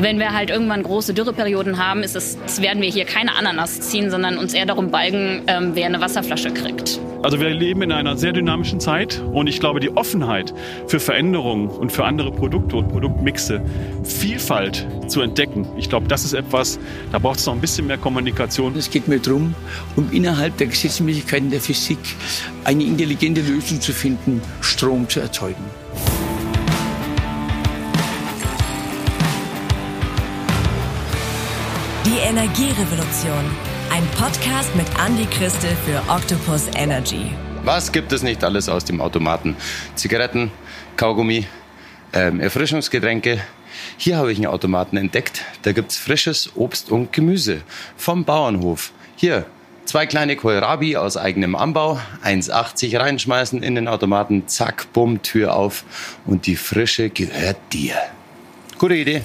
Wenn wir halt irgendwann große Dürreperioden haben, ist es, werden wir hier keine Ananas ziehen, sondern uns eher darum balgen, ähm, wer eine Wasserflasche kriegt. Also wir leben in einer sehr dynamischen Zeit und ich glaube, die Offenheit für Veränderungen und für andere Produkte und Produktmixe, Vielfalt zu entdecken, ich glaube, das ist etwas, da braucht es noch ein bisschen mehr Kommunikation. Es geht mir darum, um innerhalb der Gesetzmäßigkeiten der Physik eine intelligente Lösung zu finden, Strom zu erzeugen. Die Energierevolution. Ein Podcast mit Andy Christel für Octopus Energy. Was gibt es nicht alles aus dem Automaten? Zigaretten, Kaugummi, ähm, Erfrischungsgetränke. Hier habe ich einen Automaten entdeckt. Da gibt es frisches Obst und Gemüse vom Bauernhof. Hier, zwei kleine Kohlrabi aus eigenem Anbau, 1,80 reinschmeißen in den Automaten, zack, bumm, Tür auf und die Frische gehört dir. Gute Idee.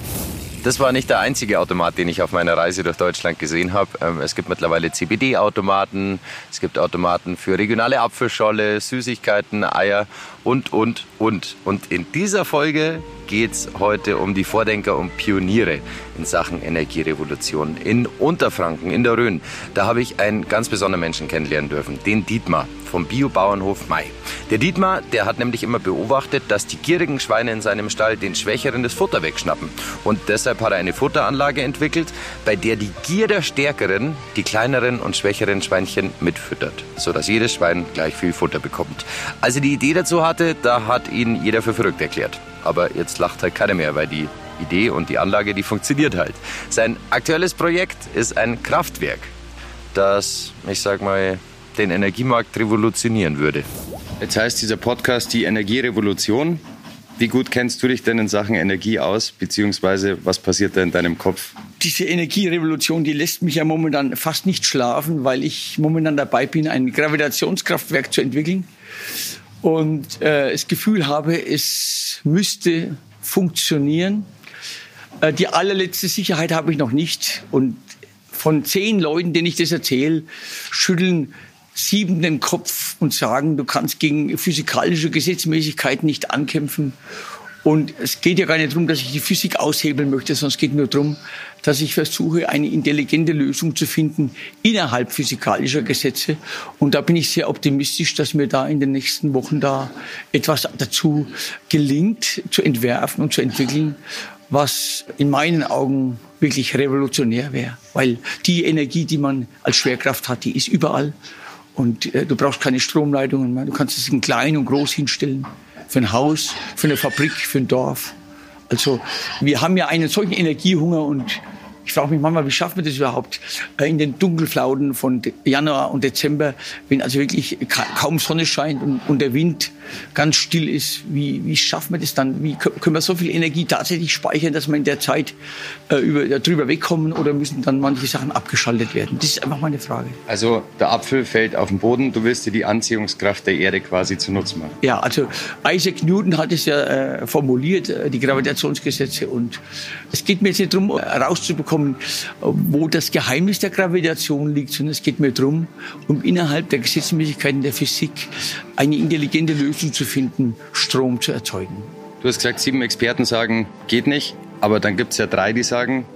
Das war nicht der einzige Automat, den ich auf meiner Reise durch Deutschland gesehen habe. Ähm, es gibt mittlerweile CBD-Automaten, es gibt Automaten für regionale Apfelscholle, Süßigkeiten, Eier und, und, und. Und in dieser Folge geht es heute um die Vordenker und Pioniere in Sachen Energierevolution in Unterfranken, in der Rhön. Da habe ich einen ganz besonderen Menschen kennenlernen dürfen, den Dietmar vom Biobauernhof Mai. Der Dietmar, der hat nämlich immer beobachtet, dass die gierigen Schweine in seinem Stall den Schwächeren das Futter wegschnappen. Und deshalb hat er eine Futteranlage entwickelt, bei der die Gier der Stärkeren die kleineren und schwächeren Schweinchen mitfüttert, sodass jedes Schwein gleich viel Futter bekommt. Als er die Idee dazu hatte, da hat ihn jeder für verrückt erklärt. Aber jetzt lacht halt keiner mehr, weil die Idee und die Anlage, die funktioniert halt. Sein aktuelles Projekt ist ein Kraftwerk, das, ich sag mal, den Energiemarkt revolutionieren würde. Jetzt heißt dieser Podcast die Energierevolution. Wie gut kennst du dich denn in Sachen Energie aus, beziehungsweise was passiert da in deinem Kopf? Diese Energierevolution, die lässt mich ja momentan fast nicht schlafen, weil ich momentan dabei bin, ein Gravitationskraftwerk zu entwickeln und äh, das Gefühl habe, es müsste funktionieren. Äh, die allerletzte Sicherheit habe ich noch nicht. Und von zehn Leuten, denen ich das erzähle, schütteln sieben den Kopf und sagen, du kannst gegen physikalische Gesetzmäßigkeiten nicht ankämpfen. Und es geht ja gar nicht darum, dass ich die Physik aushebeln möchte, sondern es geht nur darum, dass ich versuche, eine intelligente Lösung zu finden innerhalb physikalischer Gesetze. Und da bin ich sehr optimistisch, dass mir da in den nächsten Wochen da etwas dazu gelingt, zu entwerfen und zu entwickeln, was in meinen Augen wirklich revolutionär wäre. Weil die Energie, die man als Schwerkraft hat, die ist überall. Und äh, du brauchst keine Stromleitungen mehr. Du kannst es in klein und groß hinstellen für ein Haus, für eine Fabrik, für ein Dorf. Also wir haben ja einen solchen Energiehunger und ich frage mich manchmal, wie schaffen wir das überhaupt äh, in den Dunkelflauten von Januar und Dezember, wenn also wirklich kaum Sonne scheint und, und der Wind ganz still ist. Wie, wie schaffen wir das dann? Wie können wir so viel Energie tatsächlich speichern, dass wir in der Zeit äh, über, darüber wegkommen oder müssen dann manche Sachen abgeschaltet werden? Das ist einfach meine Frage. Also der Apfel fällt auf den Boden, du willst dir die Anziehungskraft der Erde quasi zunutze machen. Ja, also Isaac Newton hat es ja äh, formuliert, äh, die Gravitationsgesetze und es geht mir jetzt nicht darum, herauszubekommen, wo das Geheimnis der Gravitation liegt, sondern es geht mir darum, um innerhalb der Gesetzmäßigkeiten der Physik eine intelligente Lösung zu finden, Strom zu erzeugen. Du hast gesagt, sieben Experten sagen, geht nicht. Aber dann gibt es ja drei, die sagen,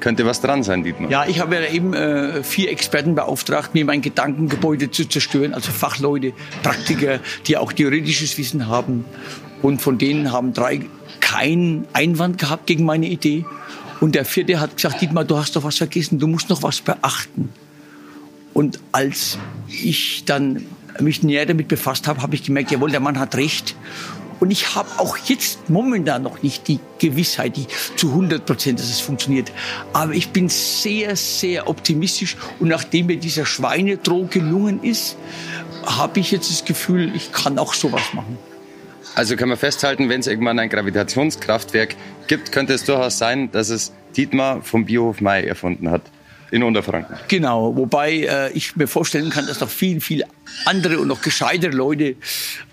könnte was dran sein, Dietmar. Ja, ich habe ja eben äh, vier Experten beauftragt, mir mein Gedankengebäude zu zerstören. Also Fachleute, Praktiker, die auch theoretisches Wissen haben. Und von denen haben drei keinen Einwand gehabt gegen meine Idee. Und der vierte hat gesagt, Dietmar, du hast doch was vergessen, du musst noch was beachten. Und als ich dann mich näher damit befasst habe, habe ich gemerkt, jawohl, der Mann hat recht. Und ich habe auch jetzt momentan noch nicht die Gewissheit, die zu 100 Prozent, dass es funktioniert. Aber ich bin sehr, sehr optimistisch. Und nachdem mir dieser Schweinedroh gelungen ist, habe ich jetzt das Gefühl, ich kann auch sowas machen. Also können wir festhalten, wenn es irgendwann ein Gravitationskraftwerk gibt, könnte es durchaus sein, dass es Dietmar vom Biohof Mai erfunden hat in Unterfranken. Genau, wobei äh, ich mir vorstellen kann, dass noch viel, viel andere und noch gescheitere Leute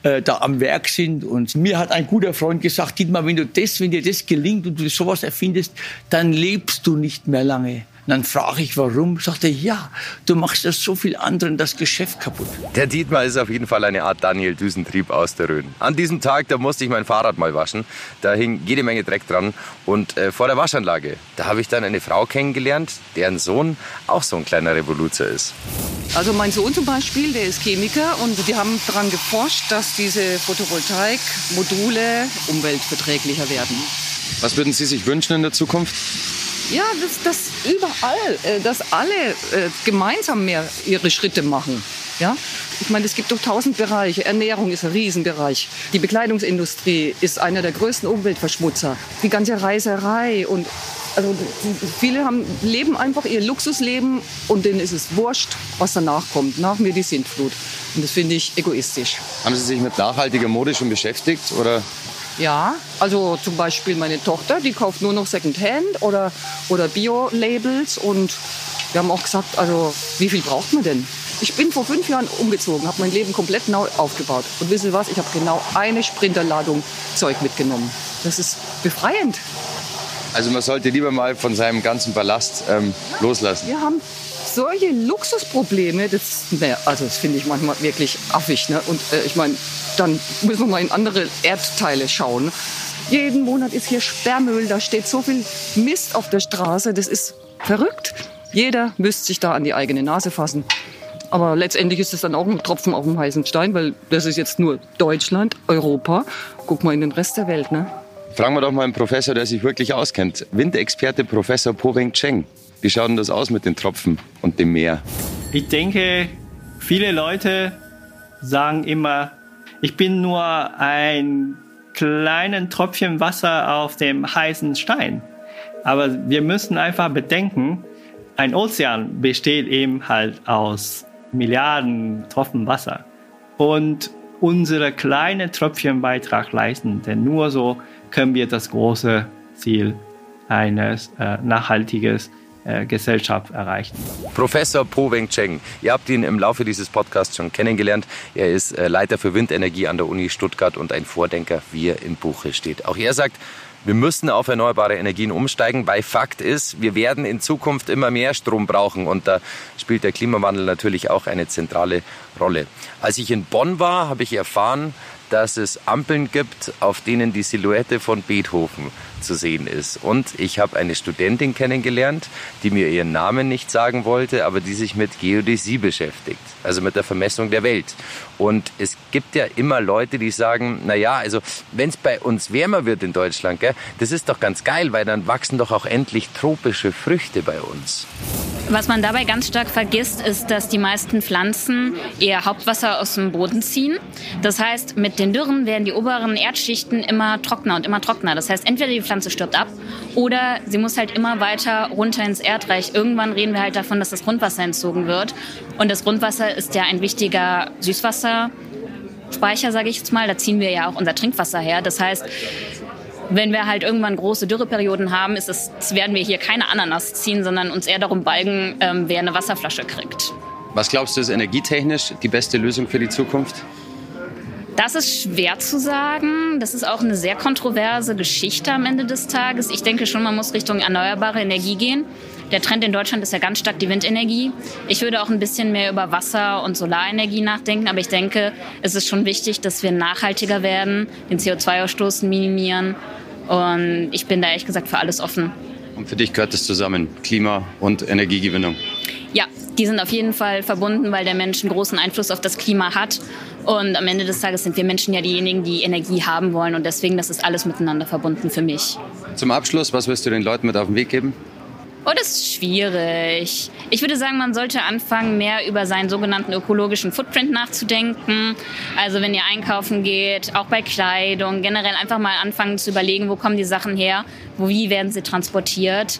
äh, da am Werk sind. Und mir hat ein guter Freund gesagt, Dietmar, wenn du das, wenn dir das gelingt und du sowas erfindest, dann lebst du nicht mehr lange. Dann frage ich, warum? Sagt er, ja, du machst das so viel anderen das Geschäft kaputt. Der Dietmar ist auf jeden Fall eine Art Daniel Düsentrieb aus der Rhön. An diesem Tag, da musste ich mein Fahrrad mal waschen. Da hing jede Menge Dreck dran. Und äh, vor der Waschanlage, da habe ich dann eine Frau kennengelernt, deren Sohn auch so ein kleiner Revoluzer ist. Also mein Sohn zum Beispiel, der ist Chemiker und die haben daran geforscht, dass diese Photovoltaikmodule umweltverträglicher werden. Was würden Sie sich wünschen in der Zukunft? Ja, dass, dass überall, äh, dass alle äh, gemeinsam mehr ihre Schritte machen. Ja? Ich meine, es gibt doch tausend Bereiche. Ernährung ist ein Riesenbereich. Die Bekleidungsindustrie ist einer der größten Umweltverschmutzer. Die ganze Reiserei und also viele haben, leben einfach ihr Luxusleben und denen ist es wurscht, was danach kommt. Nach mir die Sintflut. Und das finde ich egoistisch. Haben Sie sich mit nachhaltiger Mode schon beschäftigt? Oder? Ja, also zum Beispiel meine Tochter, die kauft nur noch Secondhand oder, oder Bio-Labels. Und wir haben auch gesagt, also wie viel braucht man denn? Ich bin vor fünf Jahren umgezogen, habe mein Leben komplett neu aufgebaut. Und wissen Sie was? Ich habe genau eine Sprinterladung Zeug mitgenommen. Das ist befreiend. Also man sollte lieber mal von seinem ganzen Ballast ähm, loslassen. Wir haben solche Luxusprobleme, das, ne, also das finde ich manchmal wirklich affig. Ne? Und äh, ich meine, dann müssen wir mal in andere Erdteile schauen. Jeden Monat ist hier Sperrmüll, da steht so viel Mist auf der Straße, das ist verrückt. Jeder müsste sich da an die eigene Nase fassen. Aber letztendlich ist es dann auch ein Tropfen auf dem heißen Stein, weil das ist jetzt nur Deutschland, Europa. Guck mal in den Rest der Welt, ne? Fragen wir doch mal einen Professor, der sich wirklich auskennt. Windexperte Professor Po Weng Cheng. Wie schaut denn das aus mit den Tropfen und dem Meer? Ich denke, viele Leute sagen immer, ich bin nur ein kleines Tröpfchen Wasser auf dem heißen Stein. Aber wir müssen einfach bedenken, ein Ozean besteht eben halt aus Milliarden Tropfen Wasser. Und unsere kleine Tröpfchen Beitrag leisten, denn nur so können wir das große Ziel eines äh, nachhaltiges Gesellschaft erreichen. Professor Po Weng Cheng, ihr habt ihn im Laufe dieses Podcasts schon kennengelernt. Er ist äh, Leiter für Windenergie an der Uni Stuttgart und ein Vordenker, wie er im Buche steht. Auch er sagt, wir müssen auf erneuerbare Energien umsteigen, weil Fakt ist, wir werden in Zukunft immer mehr Strom brauchen und da spielt der Klimawandel natürlich auch eine zentrale Rolle. Als ich in Bonn war, habe ich erfahren, dass es Ampeln gibt, auf denen die Silhouette von Beethoven zu sehen ist. Und ich habe eine Studentin kennengelernt, die mir ihren Namen nicht sagen wollte, aber die sich mit Geodäsie beschäftigt, also mit der Vermessung der Welt. Und es gibt ja immer Leute, die sagen, na ja, also wenn es bei uns wärmer wird in Deutschland, gell, das ist doch ganz geil, weil dann wachsen doch auch endlich tropische Früchte bei uns. Was man dabei ganz stark vergisst, ist, dass die meisten Pflanzen ihr Hauptwasser aus dem Boden ziehen. Das heißt, mit den Dürren werden die oberen Erdschichten immer trockener und immer trockener. Das heißt, entweder die Pflanze stirbt ab oder sie muss halt immer weiter runter ins Erdreich. Irgendwann reden wir halt davon, dass das Grundwasser entzogen wird. Und das Grundwasser ist ja ein wichtiger Süßwasserspeicher, sage ich jetzt mal. Da ziehen wir ja auch unser Trinkwasser her. Das heißt, wenn wir halt irgendwann große Dürreperioden haben, ist es, werden wir hier keine Ananas ziehen, sondern uns eher darum balgen, ähm, wer eine Wasserflasche kriegt. Was glaubst du, ist energietechnisch die beste Lösung für die Zukunft? Das ist schwer zu sagen. Das ist auch eine sehr kontroverse Geschichte am Ende des Tages. Ich denke schon, man muss Richtung erneuerbare Energie gehen. Der Trend in Deutschland ist ja ganz stark die Windenergie. Ich würde auch ein bisschen mehr über Wasser- und Solarenergie nachdenken, aber ich denke, es ist schon wichtig, dass wir nachhaltiger werden, den CO2-Ausstoß minimieren und ich bin da ehrlich gesagt für alles offen. Und für dich gehört das zusammen, Klima und Energiegewinnung? Ja, die sind auf jeden Fall verbunden, weil der Mensch einen großen Einfluss auf das Klima hat. Und am Ende des Tages sind wir Menschen ja diejenigen, die Energie haben wollen. Und deswegen, das ist alles miteinander verbunden für mich. Zum Abschluss, was wirst du den Leuten mit auf den Weg geben? Oh, das ist schwierig. Ich würde sagen, man sollte anfangen, mehr über seinen sogenannten ökologischen Footprint nachzudenken. Also wenn ihr einkaufen geht, auch bei Kleidung, generell einfach mal anfangen zu überlegen, wo kommen die Sachen her, wo, wie werden sie transportiert.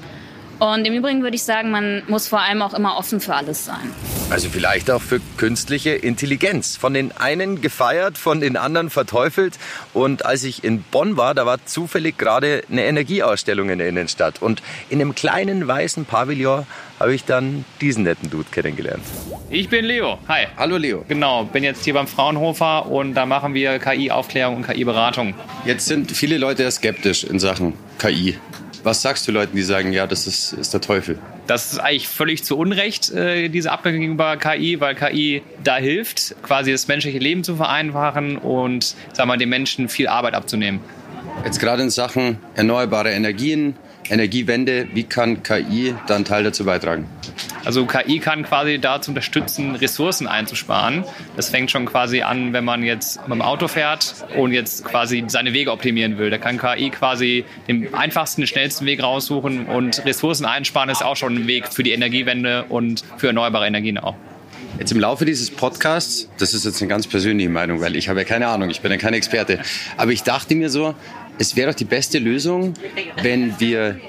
Und im Übrigen würde ich sagen, man muss vor allem auch immer offen für alles sein. Also vielleicht auch für künstliche Intelligenz. Von den einen gefeiert, von den anderen verteufelt. Und als ich in Bonn war, da war zufällig gerade eine Energieausstellung in der Innenstadt. Und in einem kleinen weißen Pavillon habe ich dann diesen netten Dude kennengelernt. Ich bin Leo. Hi. Hallo Leo. Genau, bin jetzt hier beim Fraunhofer und da machen wir KI-Aufklärung und KI-Beratung. Jetzt sind viele Leute ja skeptisch in Sachen KI. Was sagst du Leuten, die sagen, ja, das ist, ist der Teufel? Das ist eigentlich völlig zu Unrecht, äh, diese Abgrenzung gegenüber KI, weil KI da hilft, quasi das menschliche Leben zu vereinfachen und sagen wir, den Menschen viel Arbeit abzunehmen. Jetzt gerade in Sachen erneuerbare Energien, Energiewende, wie kann KI da einen Teil dazu beitragen? Also KI kann quasi dazu unterstützen, Ressourcen einzusparen. Das fängt schon quasi an, wenn man jetzt mit dem Auto fährt und jetzt quasi seine Wege optimieren will. Da kann KI quasi den einfachsten, schnellsten Weg raussuchen und Ressourcen einsparen ist auch schon ein Weg für die Energiewende und für erneuerbare Energien auch. Jetzt im Laufe dieses Podcasts, das ist jetzt eine ganz persönliche Meinung, weil ich habe ja keine Ahnung, ich bin ja kein Experte, aber ich dachte mir so, es wäre doch die beste Lösung, wenn wir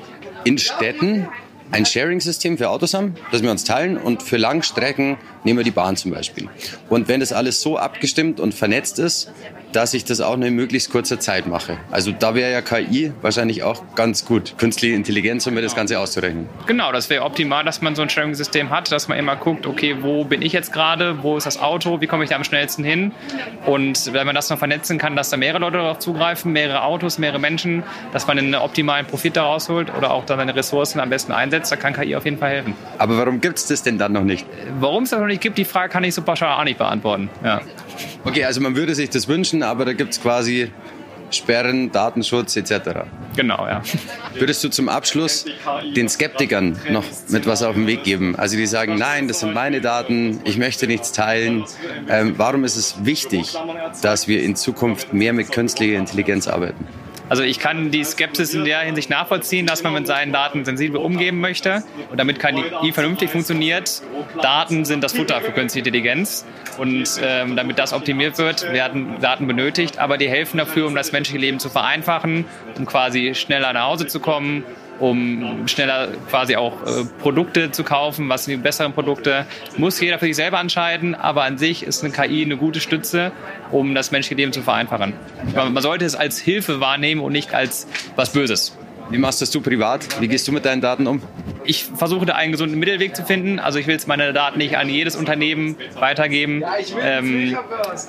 in Städten ein Sharing-System für Autos haben, das wir uns teilen und für Langstrecken nehmen wir die Bahn zum Beispiel. Und wenn das alles so abgestimmt und vernetzt ist, dass ich das auch nur in möglichst kurzer Zeit mache. Also da wäre ja KI wahrscheinlich auch ganz gut. Künstliche Intelligenz, um mir das Ganze auszurechnen. Genau, das wäre optimal, dass man so ein Sharing-System hat, dass man immer guckt, okay, wo bin ich jetzt gerade, wo ist das Auto, wie komme ich da am schnellsten hin? Und wenn man das noch vernetzen kann, dass da mehrere Leute darauf zugreifen, mehrere Autos, mehrere Menschen, dass man einen optimalen Profit daraus holt oder auch dann seine Ressourcen am besten einsetzt, da kann KI auf jeden Fall helfen. Aber warum gibt es das denn dann noch nicht? Warum es das noch nicht gibt, die Frage kann ich so pauschal auch nicht beantworten. Ja. Okay, also man würde sich das wünschen, aber da gibt es quasi Sperren, Datenschutz etc. Genau, ja. Würdest du zum Abschluss den Skeptikern noch mit was auf den Weg geben? Also die sagen, nein, das sind meine Daten, ich möchte nichts teilen. Ähm, warum ist es wichtig, dass wir in Zukunft mehr mit künstlicher Intelligenz arbeiten? Also ich kann die Skepsis in der Hinsicht nachvollziehen, dass man mit seinen Daten sensibel umgehen möchte. Und damit KI vernünftig funktioniert, Daten sind das Futter für künstliche Intelligenz. Und ähm, damit das optimiert wird, werden Daten benötigt. Aber die helfen dafür, um das menschliche Leben zu vereinfachen, um quasi schneller nach Hause zu kommen, um schneller quasi auch äh, Produkte zu kaufen, was sind die besseren Produkte, muss jeder für sich selber entscheiden, aber an sich ist eine KI eine gute Stütze, um das menschliche Leben zu vereinfachen. Man sollte es als Hilfe wahrnehmen und nicht als was Böses. Wie machst das du privat? Wie gehst du mit deinen Daten um? Ich versuche da einen gesunden Mittelweg zu finden. Also ich will jetzt meine Daten nicht an jedes Unternehmen weitergeben. Ähm,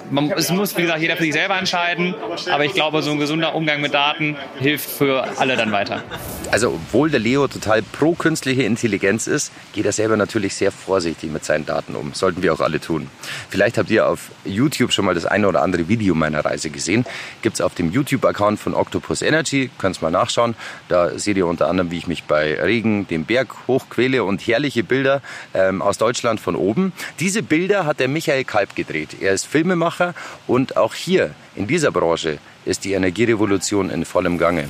man, es muss, wie gesagt, jeder für sich selber entscheiden. Aber ich glaube, so ein gesunder Umgang mit Daten hilft für alle dann weiter. Also obwohl der Leo total pro künstliche Intelligenz ist, geht er selber natürlich sehr vorsichtig mit seinen Daten um. Sollten wir auch alle tun. Vielleicht habt ihr auf YouTube schon mal das eine oder andere Video meiner Reise gesehen. Gibt es auf dem YouTube-Account von Octopus Energy. Könnt mal nachschauen. Da seht ihr unter anderem, wie ich mich bei Regen den Berg hochquäle und herrliche Bilder ähm, aus Deutschland von oben. Diese Bilder hat der Michael Kalb gedreht. Er ist Filmemacher und auch hier in dieser Branche ist die Energierevolution in vollem Gange.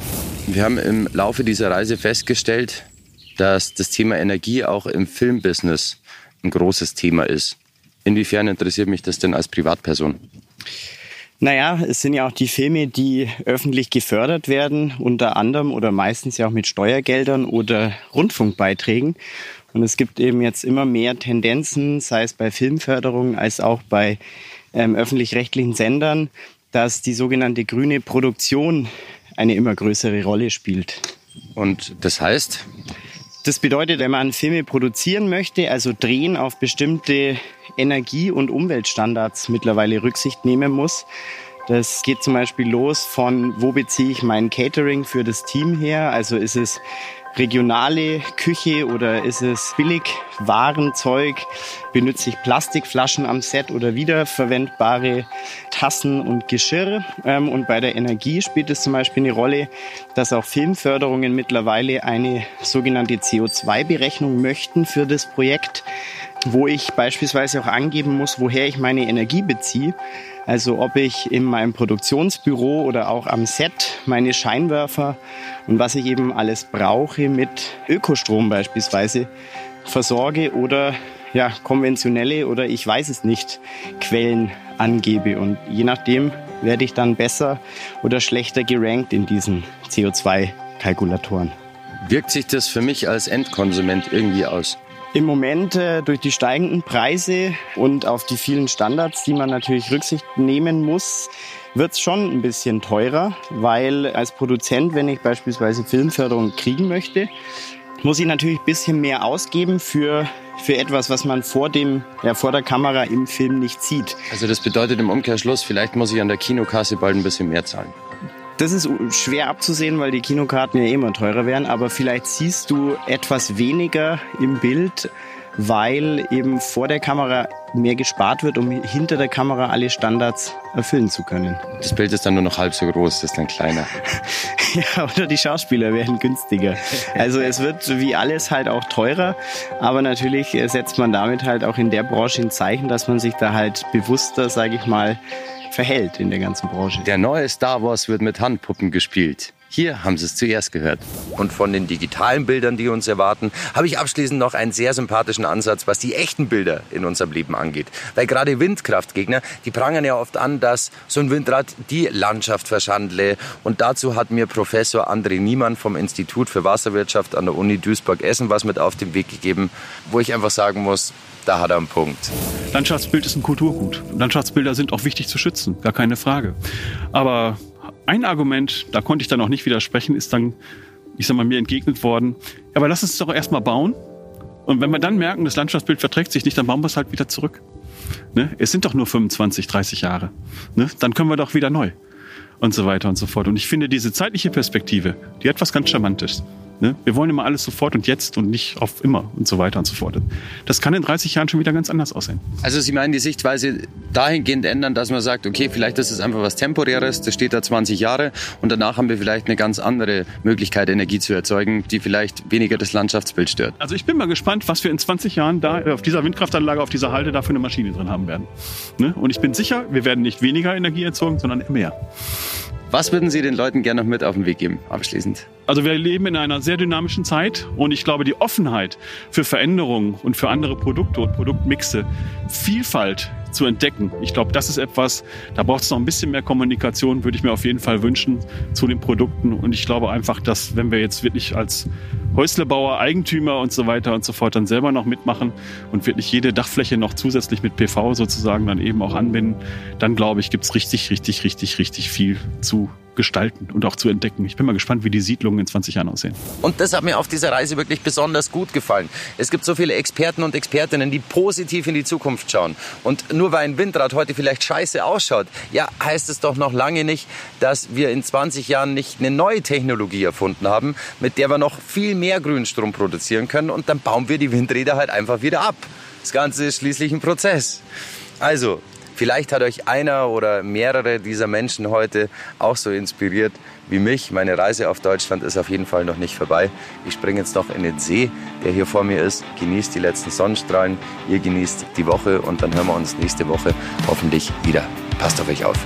Wir haben im Laufe dieser Reise festgestellt, dass das Thema Energie auch im Filmbusiness ein großes Thema ist. Inwiefern interessiert mich das denn als Privatperson? Naja, es sind ja auch die Filme, die öffentlich gefördert werden, unter anderem oder meistens ja auch mit Steuergeldern oder Rundfunkbeiträgen. Und es gibt eben jetzt immer mehr Tendenzen, sei es bei Filmförderung als auch bei ähm, öffentlich-rechtlichen Sendern, dass die sogenannte grüne Produktion eine immer größere Rolle spielt. Und das heißt? Das bedeutet, wenn man Filme produzieren möchte, also drehen auf bestimmte Energie- und Umweltstandards mittlerweile Rücksicht nehmen muss. Das geht zum Beispiel los von, wo beziehe ich mein Catering für das Team her? Also ist es regionale Küche oder ist es billig Warenzeug? Benütze ich Plastikflaschen am Set oder wiederverwendbare Tassen und Geschirr? Ähm, und bei der Energie spielt es zum Beispiel eine Rolle, dass auch Filmförderungen mittlerweile eine sogenannte CO2-Berechnung möchten für das Projekt, wo ich beispielsweise auch angeben muss, woher ich meine Energie beziehe. Also ob ich in meinem Produktionsbüro oder auch am Set meine Scheinwerfer und was ich eben alles brauche mit Ökostrom beispielsweise versorge oder ja, konventionelle oder ich weiß es nicht Quellen angebe. Und je nachdem werde ich dann besser oder schlechter gerankt in diesen CO2-Kalkulatoren. Wirkt sich das für mich als Endkonsument irgendwie aus? Im Moment äh, durch die steigenden Preise und auf die vielen Standards, die man natürlich Rücksicht nehmen muss, wird es schon ein bisschen teurer, weil als Produzent, wenn ich beispielsweise Filmförderung kriegen möchte, muss ich natürlich ein bisschen mehr ausgeben für, für etwas, was man vor, dem, ja, vor der Kamera im Film nicht sieht. Also das bedeutet im Umkehrschluss, vielleicht muss ich an der Kinokasse bald ein bisschen mehr zahlen. Das ist schwer abzusehen, weil die Kinokarten ja eh immer teurer werden, aber vielleicht siehst du etwas weniger im Bild, weil eben vor der Kamera mehr gespart wird, um hinter der Kamera alle Standards erfüllen zu können. Das Bild ist dann nur noch halb so groß, das ist dann kleiner. ja, oder die Schauspieler werden günstiger. Also es wird wie alles halt auch teurer, aber natürlich setzt man damit halt auch in der Branche ein Zeichen, dass man sich da halt bewusster, sage ich mal, verhält in der ganzen Branche. Der neue Star Wars wird mit Handpuppen gespielt. Hier haben Sie es zuerst gehört. Und von den digitalen Bildern, die uns erwarten, habe ich abschließend noch einen sehr sympathischen Ansatz, was die echten Bilder in unserem Leben angeht. Weil gerade Windkraftgegner, die prangern ja oft an, dass so ein Windrad die Landschaft verschandle. Und dazu hat mir Professor André Niemann vom Institut für Wasserwirtschaft an der Uni Duisburg-Essen was mit auf den Weg gegeben, wo ich einfach sagen muss, da hat er einen Punkt. Landschaftsbild ist ein Kulturgut. Landschaftsbilder sind auch wichtig zu schützen, gar keine Frage. Aber ein Argument, da konnte ich dann auch nicht widersprechen, ist dann, ich sag mal, mir entgegnet worden, aber lass uns doch erstmal bauen. Und wenn wir dann merken, das Landschaftsbild verträgt sich nicht, dann bauen wir es halt wieder zurück. Ne? Es sind doch nur 25, 30 Jahre. Ne? Dann können wir doch wieder neu. Und so weiter und so fort. Und ich finde diese zeitliche Perspektive, die hat was ganz Charmantes. Ne? Wir wollen immer alles sofort und jetzt und nicht auf immer und so weiter und so fort. Das kann in 30 Jahren schon wieder ganz anders aussehen. Also Sie meinen die Sichtweise dahingehend ändern, dass man sagt, okay, vielleicht ist es einfach was Temporäres, das steht da 20 Jahre und danach haben wir vielleicht eine ganz andere Möglichkeit, Energie zu erzeugen, die vielleicht weniger das Landschaftsbild stört. Also ich bin mal gespannt, was wir in 20 Jahren da auf dieser Windkraftanlage, auf dieser Halde da für eine Maschine drin haben werden. Ne? Und ich bin sicher, wir werden nicht weniger Energie erzeugen, sondern mehr. Was würden Sie den Leuten gerne noch mit auf den Weg geben, abschließend? Also wir leben in einer sehr dynamischen Zeit und ich glaube, die Offenheit für Veränderungen und für andere Produkte und Produktmixe, Vielfalt zu entdecken. Ich glaube, das ist etwas, da braucht es noch ein bisschen mehr Kommunikation, würde ich mir auf jeden Fall wünschen zu den Produkten. Und ich glaube einfach, dass wenn wir jetzt wirklich als Häuslebauer, Eigentümer und so weiter und so fort dann selber noch mitmachen und wirklich jede Dachfläche noch zusätzlich mit PV sozusagen dann eben auch anbinden, dann glaube ich, gibt es richtig, richtig, richtig, richtig viel zu gestalten und auch zu entdecken. Ich bin mal gespannt, wie die Siedlungen in 20 Jahren aussehen. Und das hat mir auf dieser Reise wirklich besonders gut gefallen. Es gibt so viele Experten und Expertinnen, die positiv in die Zukunft schauen. Und nur weil ein Windrad heute vielleicht scheiße ausschaut, ja, heißt es doch noch lange nicht, dass wir in 20 Jahren nicht eine neue Technologie erfunden haben, mit der wir noch viel mehr Grünstrom produzieren können und dann bauen wir die Windräder halt einfach wieder ab. Das Ganze ist schließlich ein Prozess. Also, Vielleicht hat euch einer oder mehrere dieser Menschen heute auch so inspiriert wie mich. Meine Reise auf Deutschland ist auf jeden Fall noch nicht vorbei. Ich springe jetzt noch in den See, der hier vor mir ist. Genießt die letzten Sonnenstrahlen. Ihr genießt die Woche und dann hören wir uns nächste Woche hoffentlich wieder. Passt auf euch auf.